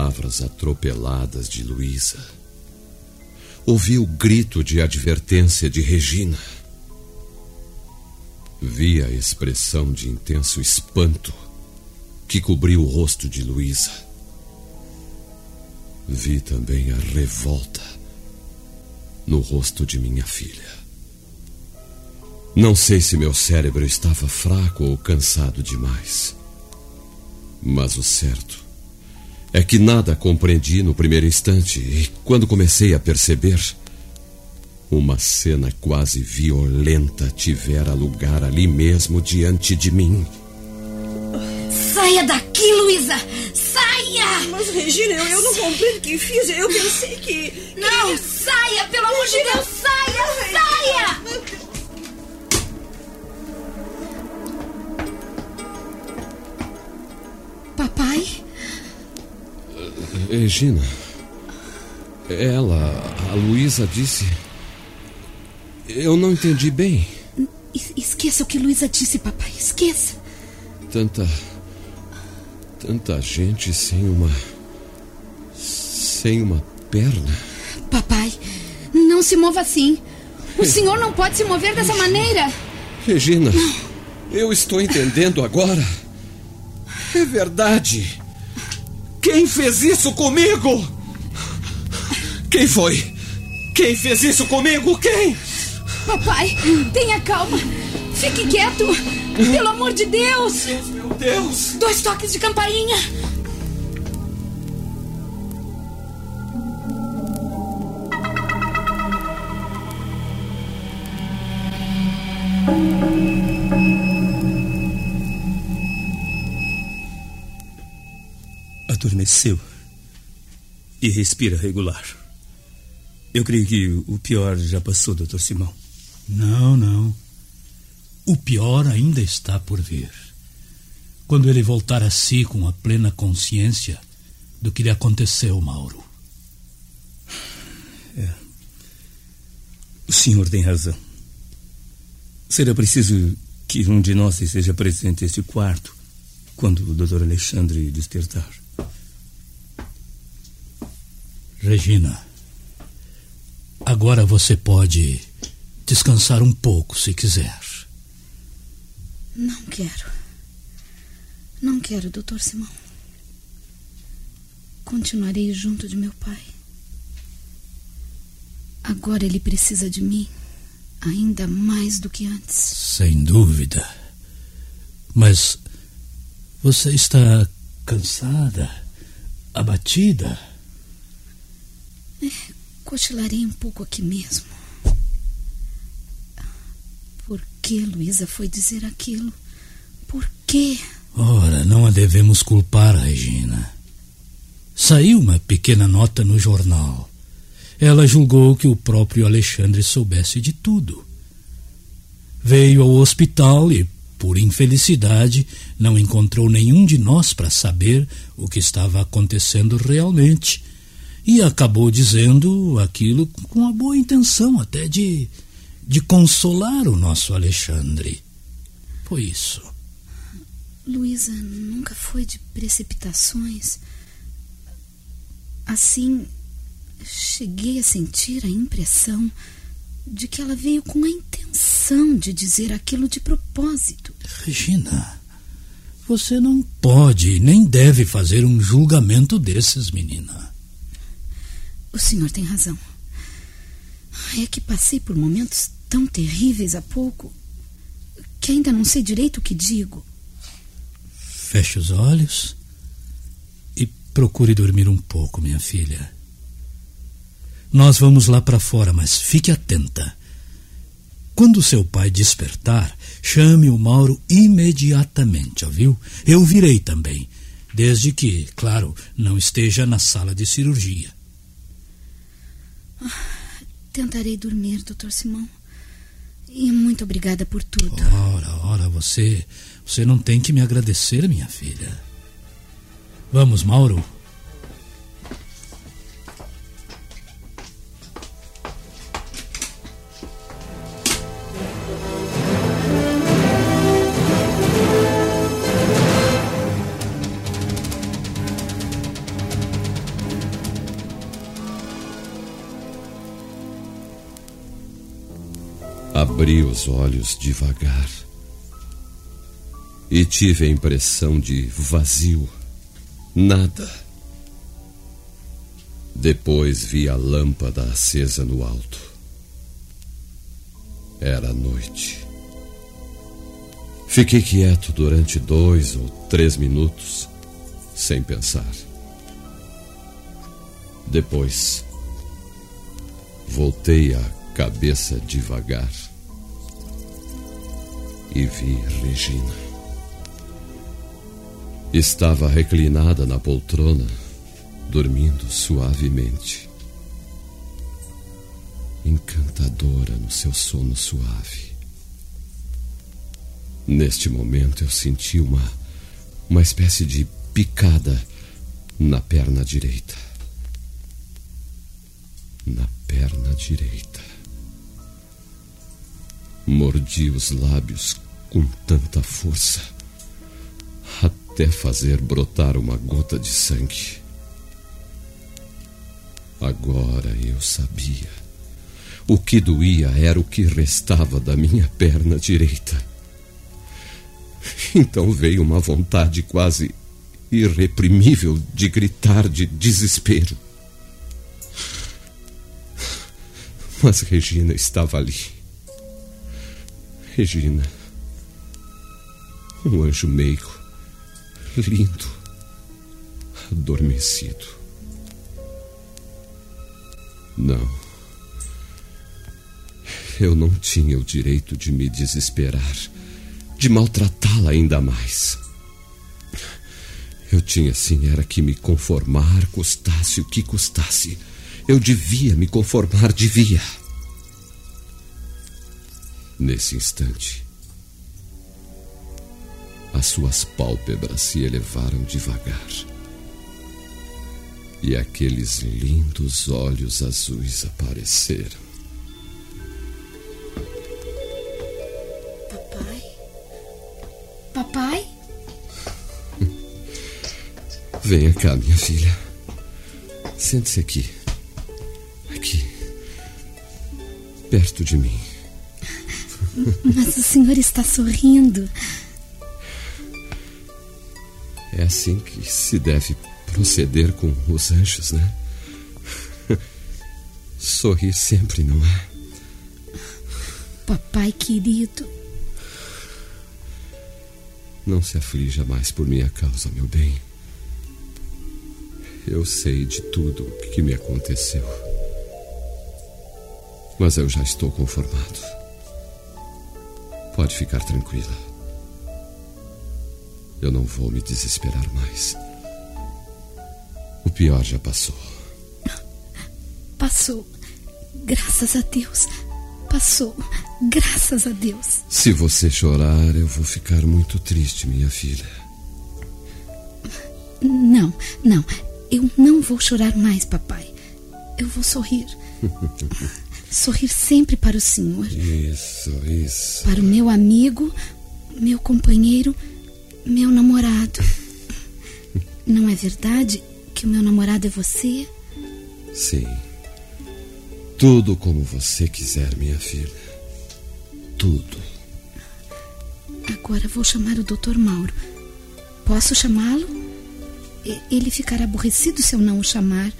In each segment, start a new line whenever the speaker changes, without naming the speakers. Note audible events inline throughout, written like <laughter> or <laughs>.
Palavras atropeladas de Luísa. Ouvi o grito de advertência de Regina. Vi a expressão de intenso espanto que cobriu o rosto de Luísa. Vi também a revolta no rosto de minha filha. Não sei se meu cérebro estava fraco ou cansado demais. Mas o certo é que nada compreendi no primeiro instante e quando comecei a perceber, uma cena quase violenta tivera lugar ali mesmo diante de mim.
Saia daqui, Luísa! Saia!
Mas, Regina, eu, eu não compreendo o que fiz. Eu pensei que.
Não, saia, pelo amor de Deus! Saia! Saia!
Regina, ela, a Luísa disse. Eu não entendi bem.
Es- Esqueça o que Luísa disse, papai. Esqueça.
Tanta. Tanta gente sem uma. sem uma perna.
Papai, não se mova assim. O senhor não pode se mover dessa maneira.
Regina, eu estou entendendo agora. É verdade. Quem fez isso comigo? Quem foi? Quem fez isso comigo? Quem?
Papai, tenha calma. Fique quieto. Pelo amor de Deus.
Meu Deus!
Dois toques de campainha.
Adormeceu e respira regular. Eu creio que o pior já passou, Dr. Simão.
Não, não. O pior ainda está por vir. Quando ele voltar a si com a plena consciência do que lhe aconteceu, Mauro.
O senhor tem razão. Será preciso que um de nós esteja presente neste quarto quando o Dr. Alexandre despertar.
Regina, agora você pode descansar um pouco se quiser.
Não quero. Não quero, doutor Simão. Continuarei junto de meu pai. Agora ele precisa de mim ainda mais do que antes.
Sem dúvida. Mas você está cansada, abatida.
Cochilarei um pouco aqui mesmo. Por que Luísa foi dizer aquilo? Por quê?
Ora, não a devemos culpar, Regina. Saiu uma pequena nota no jornal. Ela julgou que o próprio Alexandre soubesse de tudo. Veio ao hospital e, por infelicidade, não encontrou nenhum de nós para saber o que estava acontecendo realmente. E acabou dizendo aquilo com a boa intenção até de, de consolar o nosso Alexandre. Foi isso.
Luísa nunca foi de precipitações. Assim, cheguei a sentir a impressão de que ela veio com a intenção de dizer aquilo de propósito.
Regina, você não pode nem deve fazer um julgamento desses, menina.
O senhor tem razão. É que passei por momentos tão terríveis há pouco que ainda não sei direito o que digo.
feche os olhos e procure dormir um pouco, minha filha. Nós vamos lá para fora, mas fique atenta. Quando seu pai despertar, chame o Mauro imediatamente, ouviu? Eu virei também, desde que, claro, não esteja na sala de cirurgia.
Tentarei dormir, doutor Simão. E muito obrigada por tudo.
Ora, ora, você. Você não tem que me agradecer, minha filha. Vamos, Mauro.
Abri os olhos devagar e tive a impressão de vazio, nada. Depois vi a lâmpada acesa no alto. Era noite. Fiquei quieto durante dois ou três minutos, sem pensar. Depois, voltei a cabeça devagar e vi Regina. Estava reclinada na poltrona, dormindo suavemente. Encantadora no seu sono suave. Neste momento eu senti uma, uma espécie de picada na perna direita. Na perna direita. Mordi os lábios com tanta força, até fazer brotar uma gota de sangue. Agora eu sabia. O que doía era o que restava da minha perna direita. Então veio uma vontade quase irreprimível de gritar de desespero. Mas Regina estava ali. Regina. Um anjo meigo. Lindo. Adormecido. Não. Eu não tinha o direito de me desesperar, de maltratá-la ainda mais. Eu tinha sim era que me conformar, custasse o que custasse. Eu devia me conformar, devia. Nesse instante, as suas pálpebras se elevaram devagar. E aqueles lindos olhos azuis apareceram.
Papai? Papai? <laughs>
Venha cá, minha filha. Sente-se aqui. Aqui. Perto de mim.
Mas o senhor está sorrindo.
É assim que se deve proceder com os anjos, né? Sorrir sempre, não é?
Papai querido.
Não se aflija mais por minha causa, meu bem. Eu sei de tudo o que me aconteceu. Mas eu já estou conformado. Pode ficar tranquila. Eu não vou me desesperar mais. O pior já passou.
Passou. Graças a Deus. Passou. Graças a Deus.
Se você chorar, eu vou ficar muito triste, minha filha.
Não, não. Eu não vou chorar mais, papai. Eu vou sorrir. <laughs> sorrir sempre para o senhor.
Isso, isso.
Para o meu amigo, meu companheiro, meu namorado. Não é verdade que o meu namorado é você?
Sim. Tudo como você quiser, minha filha. Tudo.
Agora vou chamar o Dr. Mauro. Posso chamá-lo? Ele ficará aborrecido se eu não o chamar.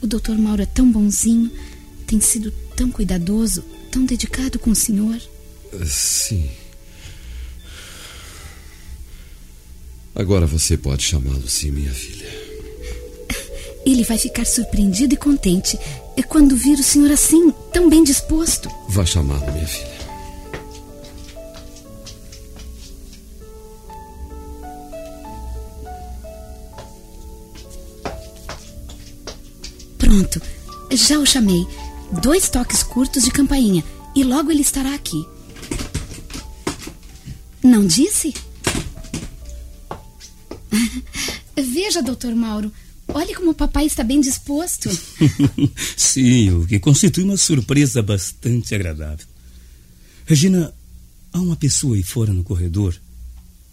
O Dr. Mauro é tão bonzinho, tem sido tão cuidadoso, tão dedicado com o senhor.
Sim. Agora você pode chamá-lo sim, minha filha. <laughs>
Ele vai ficar surpreendido e contente quando vir o senhor assim, tão bem disposto.
Vá chamá-lo, minha filha.
Pronto, já o chamei. Dois toques curtos de campainha e logo ele estará aqui. Não disse? <laughs> Veja, doutor Mauro, olhe como o papai está bem disposto. <laughs>
Sim, o que constitui uma surpresa bastante agradável. Regina, há uma pessoa aí fora no corredor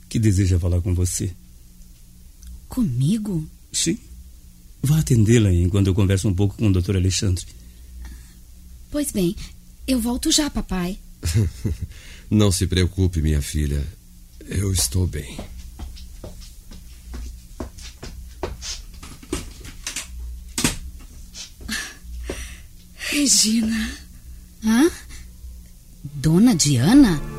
que deseja falar com você.
Comigo?
Sim. Vá atendê-la enquanto eu converso um pouco com o Dr. Alexandre.
Pois bem, eu volto já, papai. <laughs>
Não se preocupe, minha filha. Eu estou bem.
Regina.
Hã? Dona Diana?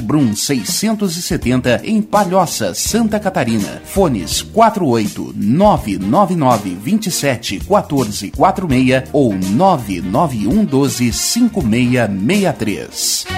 Brum 670 em Palhoça, Santa Catarina. Fones 48 999 27 14 46 ou 991 12 5663.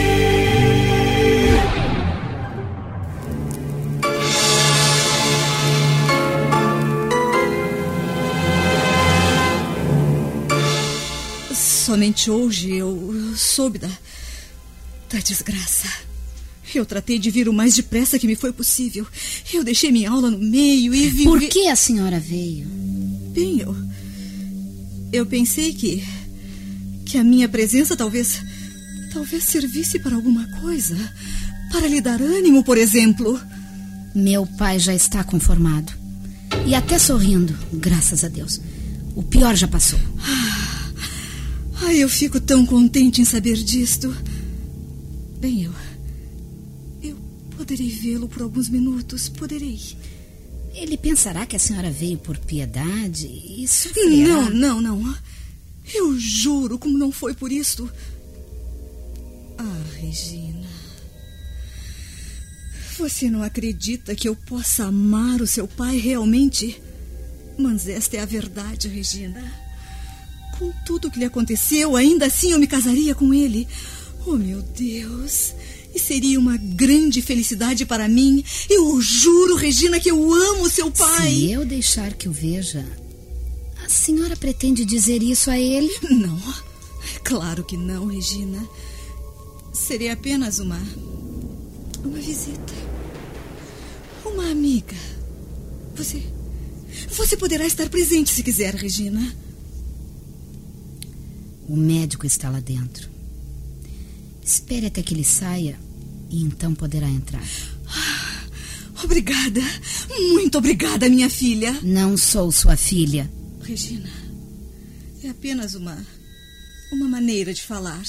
Somente hoje eu, soube da, da desgraça. Eu tratei de vir o mais depressa que me foi possível. Eu deixei minha aula no meio e vim.
Por que a senhora veio?
Bem, eu. Eu pensei que. que a minha presença talvez. talvez servisse para alguma coisa. Para lhe dar ânimo, por exemplo.
Meu pai já está conformado. E até sorrindo, graças a Deus. O pior já passou.
Ah, ai, eu fico tão contente em saber disto. Bem, eu. Eu poderei vê-lo por alguns minutos, poderei.
Ele pensará que a senhora veio por piedade e
Não, não, não. Eu juro como não foi por isso. Ah, Regina. Você não acredita que eu possa amar o seu pai realmente? Mas esta é a verdade, Regina. Com tudo o que lhe aconteceu, ainda assim eu me casaria com ele. Oh, meu Deus. E seria uma grande felicidade para mim. Eu juro, Regina, que eu amo seu pai.
Se eu deixar que o veja, a senhora pretende dizer isso a ele? <laughs>
Não. Claro que não, Regina. Seria apenas uma. uma visita. Uma amiga. Você. Você poderá estar presente se quiser, Regina.
O médico está lá dentro. Espere até que ele saia e então poderá entrar.
Ah, obrigada. Muito obrigada, minha filha.
Não sou sua filha.
Regina, é apenas uma. uma maneira de falar.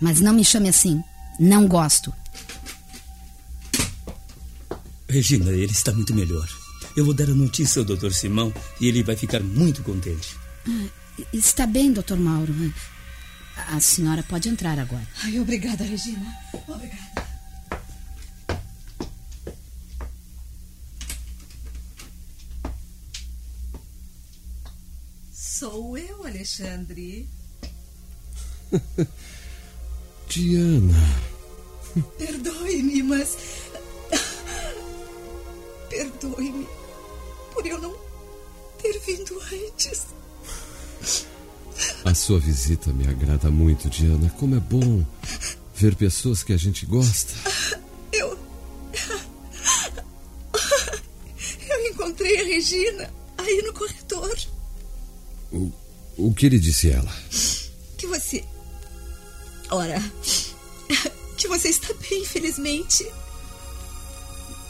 Mas não me chame assim. Não gosto.
Regina, ele está muito melhor. Eu vou dar a notícia ao Dr. Simão e ele vai ficar muito contente.
Ah, está bem, Dr. Mauro. A senhora pode entrar agora.
Ai, obrigada, Regina. Obrigada. Sou eu, Alexandre. <laughs>
Diana. <laughs>
Perdoe-me, mas. Perdoe-me por eu não ter vindo antes.
A sua visita me agrada muito, Diana. Como é bom ver pessoas que a gente gosta.
Eu. Eu encontrei a Regina aí no corredor.
O, o que lhe disse ela?
Que você. Ora. Que você está bem, felizmente.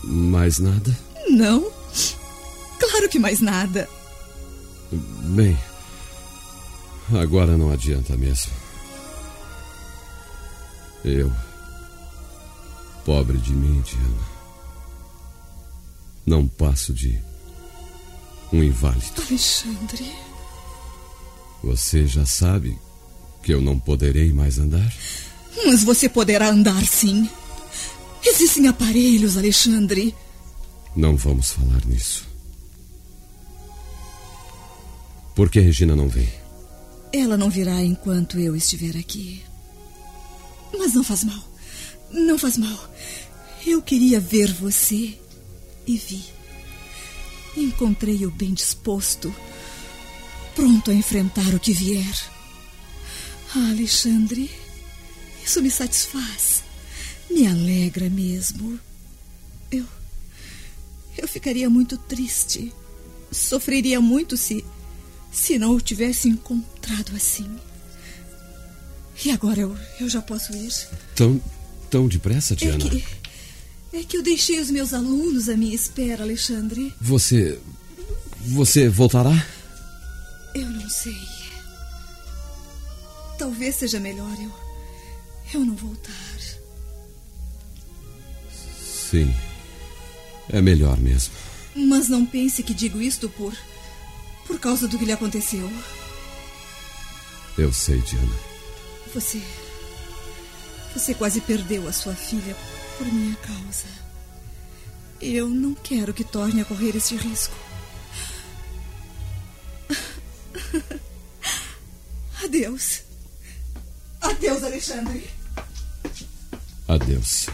Mais nada?
Não. Claro que mais nada.
Bem. Agora não adianta mesmo. Eu. Pobre de mim, Diana. Não passo de. um inválido.
Alexandre.
Você já sabe que eu não poderei mais andar?
Mas você poderá andar sim. Existem aparelhos, Alexandre.
Não vamos falar nisso. Por que Regina não vem?
Ela não virá enquanto eu estiver aqui. Mas não faz mal. Não faz mal. Eu queria ver você e vi. Encontrei-o bem disposto, pronto a enfrentar o que vier. Ah, Alexandre, isso me satisfaz. Me alegra mesmo. Eu. Eu ficaria muito triste. Sofreria muito se se não o tivesse encontrado assim. E agora eu, eu já posso ir.
Tão, tão depressa, Diana?
É que, é que eu deixei os meus alunos à minha espera, Alexandre.
Você. Você voltará?
Eu não sei. Talvez seja melhor eu. eu não voltar.
Sim. É melhor mesmo.
Mas não pense que digo isto por por causa do que lhe aconteceu.
Eu sei, Diana.
Você. Você quase perdeu a sua filha por minha causa. Eu não quero que torne a correr este risco. <laughs> Adeus. Adeus, Alexandre.
Adeus.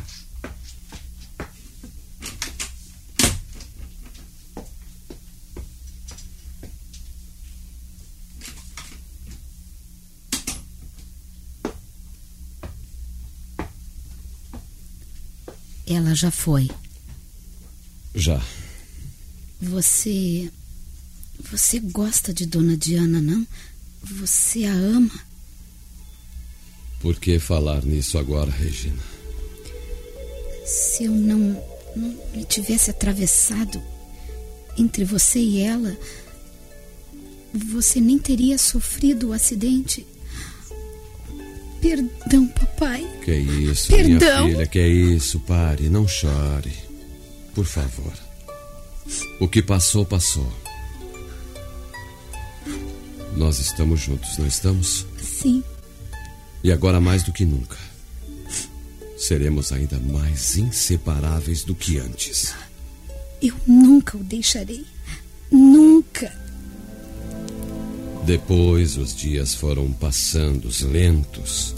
Ela já foi.
Já.
Você. Você gosta de Dona Diana, não? Você a ama?
Por que falar nisso agora, Regina?
Se eu não, não me tivesse atravessado entre você e ela, você nem teria sofrido o acidente. Perdão, papai.
Que isso,
Perdão.
minha filha, que isso? Pare, não chore. Por favor. O que passou, passou. Nós estamos juntos, não estamos?
Sim.
E agora mais do que nunca. Seremos ainda mais inseparáveis do que antes.
Eu nunca o deixarei. Nunca.
Depois os dias foram passando lentos,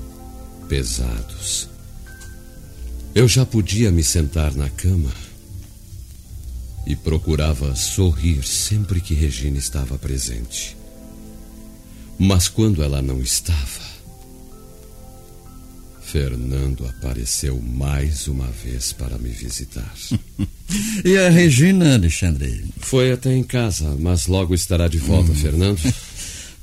pesados. Eu já podia me sentar na cama e procurava sorrir sempre que Regina estava presente. Mas quando ela não estava, Fernando apareceu mais uma vez para me visitar. <laughs>
E a Regina, Alexandre?
Foi até em casa, mas logo estará de volta, Fernando. <laughs>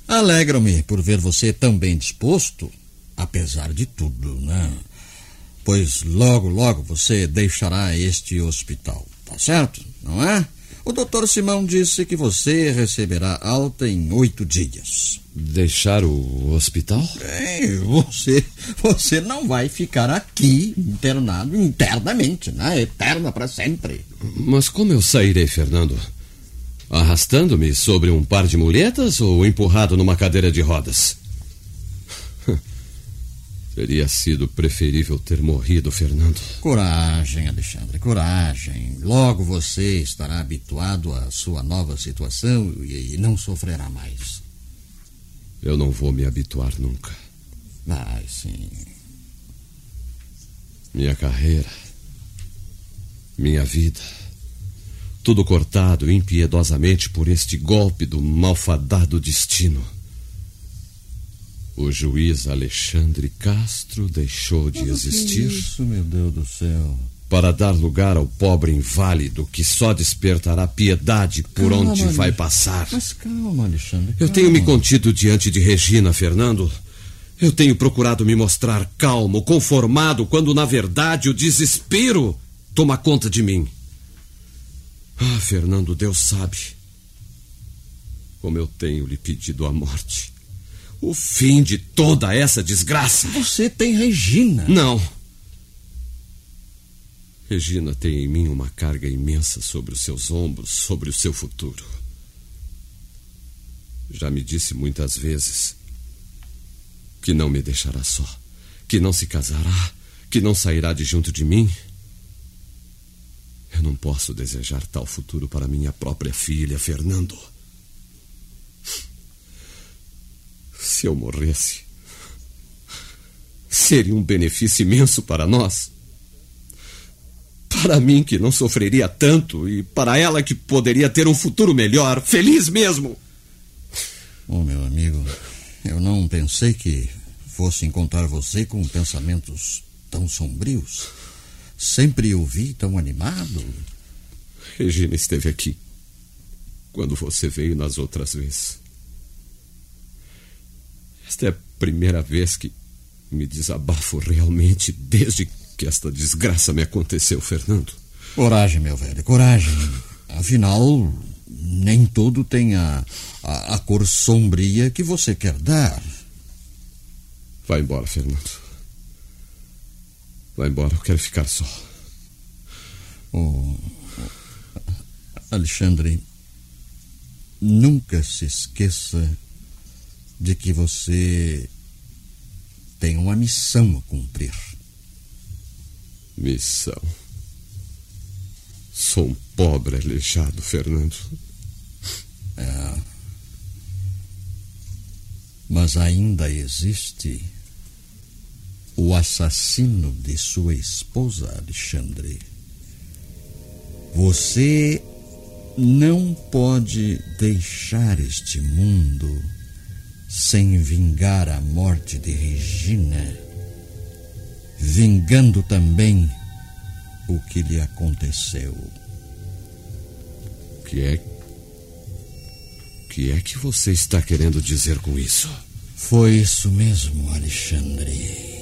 Alegro-me por ver você tão bem disposto, apesar de tudo, né? Pois logo, logo você deixará este hospital, tá certo? Não é? O doutor Simão disse que você receberá alta em oito dias.
Deixar o hospital?
É, você, você não vai ficar aqui internado internamente, né? Eterna para sempre.
Mas como eu sairei, Fernando? Arrastando-me sobre um par de muletas ou empurrado numa cadeira de rodas? <laughs> Teria sido preferível ter morrido, Fernando.
Coragem, Alexandre, coragem. Logo você estará habituado à sua nova situação e, não sofrerá mais.
Eu não vou me habituar nunca.
Vai, sim.
Minha carreira, minha vida, tudo cortado impiedosamente por este golpe do malfadado destino. O juiz Alexandre Castro deixou de existir.
Isso, meu Deus do céu.
Para dar lugar ao pobre inválido que só despertará piedade por
Calma,
onde vai passar.
Mas calma, Alexandre.
Eu
calma.
tenho me contido diante de Regina, Fernando. Eu tenho procurado me mostrar calmo, conformado, quando na verdade o desespero toma conta de mim. Ah, Fernando, Deus sabe como eu tenho lhe pedido a morte. O fim de toda essa desgraça.
Você tem Regina.
Não. Regina tem em mim uma carga imensa sobre os seus ombros, sobre o seu futuro. Já me disse muitas vezes que não me deixará só, que não se casará, que não sairá de junto de mim. Eu não posso desejar tal futuro para minha própria filha, Fernando. Se eu morresse, seria um benefício imenso para nós. Para mim, que não sofreria tanto, e para ela, que poderia ter um futuro melhor, feliz mesmo.
Oh, meu amigo, eu não pensei que fosse encontrar você com pensamentos tão sombrios. Sempre o vi tão animado.
Regina esteve aqui quando você veio nas outras vezes. Esta é a primeira vez que me desabafo realmente desde que esta desgraça me aconteceu, Fernando.
Coragem, meu velho, coragem. Afinal, nem tudo tem a, a, a cor sombria que você quer dar.
Vai embora, Fernando. Vai embora, eu quero ficar só.
Oh, Alexandre, nunca se esqueça de que você tem uma missão a cumprir.
Missão. Sou um pobre aleijado, Fernando.
É. Mas ainda existe o assassino de sua esposa, Alexandre. Você não pode deixar este mundo sem vingar a morte de Regina, vingando também o que lhe aconteceu.
O que é. Que é que você está querendo dizer com isso?
Foi isso mesmo, Alexandre.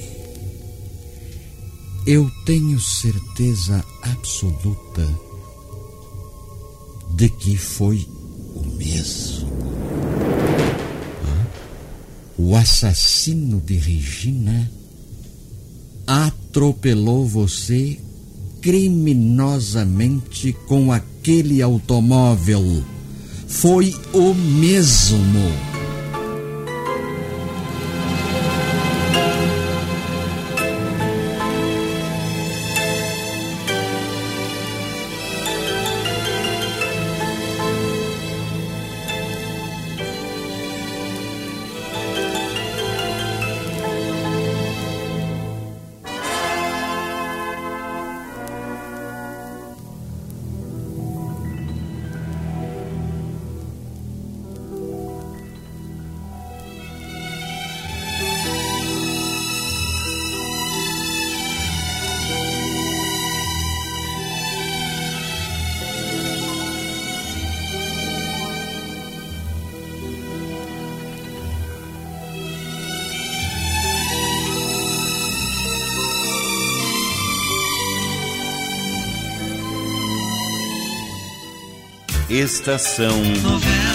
Eu tenho certeza absoluta de que foi o mesmo. O assassino de Regina atropelou você criminosamente com aquele automóvel. Foi o mesmo.
Estação Novela.